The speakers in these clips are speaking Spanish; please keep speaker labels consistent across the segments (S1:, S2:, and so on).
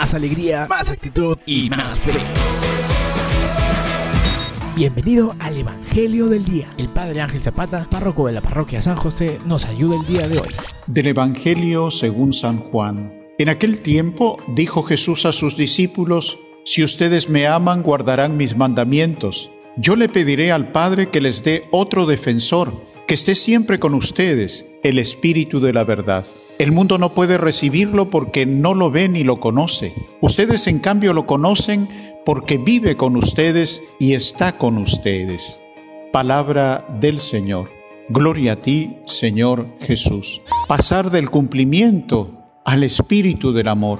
S1: más alegría, más actitud y más fe. Bienvenido al Evangelio del Día. El Padre Ángel Zapata, párroco de la parroquia San José, nos ayuda el día de hoy.
S2: Del Evangelio según San Juan. En aquel tiempo dijo Jesús a sus discípulos, Si ustedes me aman, guardarán mis mandamientos. Yo le pediré al Padre que les dé otro defensor, que esté siempre con ustedes, el Espíritu de la verdad. El mundo no puede recibirlo porque no lo ve ni lo conoce. Ustedes en cambio lo conocen porque vive con ustedes y está con ustedes. Palabra del Señor. Gloria a ti, Señor Jesús. Pasar del cumplimiento al espíritu del amor.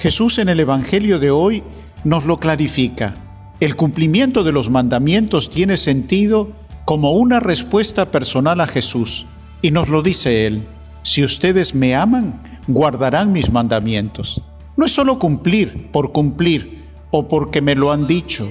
S2: Jesús en el Evangelio de hoy nos lo clarifica. El cumplimiento de los mandamientos tiene sentido como una respuesta personal a Jesús. Y nos lo dice Él. Si ustedes me aman, guardarán mis mandamientos. No es solo cumplir por cumplir o porque me lo han dicho.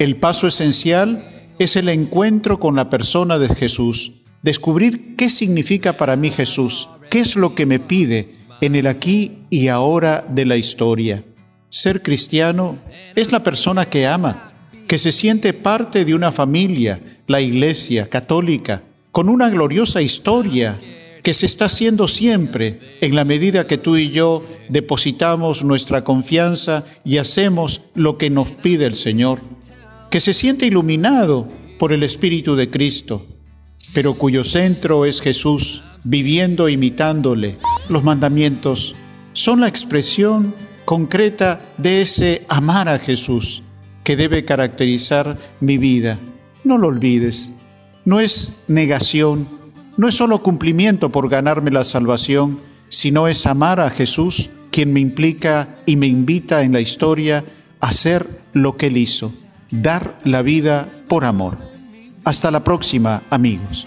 S2: El paso esencial es el encuentro con la persona de Jesús, descubrir qué significa para mí Jesús, qué es lo que me pide en el aquí y ahora de la historia. Ser cristiano es la persona que ama, que se siente parte de una familia, la Iglesia católica, con una gloriosa historia que se está haciendo siempre en la medida que tú y yo depositamos nuestra confianza y hacemos lo que nos pide el Señor, que se siente iluminado por el Espíritu de Cristo, pero cuyo centro es Jesús, viviendo imitándole. Los mandamientos son la expresión concreta de ese amar a Jesús que debe caracterizar mi vida. No lo olvides. No es negación, no es solo cumplimiento por ganarme la salvación, sino es amar a Jesús, quien me implica y me invita en la historia a hacer lo que Él hizo, dar la vida por amor. Hasta la próxima, amigos.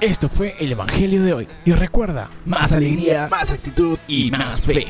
S1: Esto fue el Evangelio de hoy. Y recuerda, más alegría, más actitud y más fe.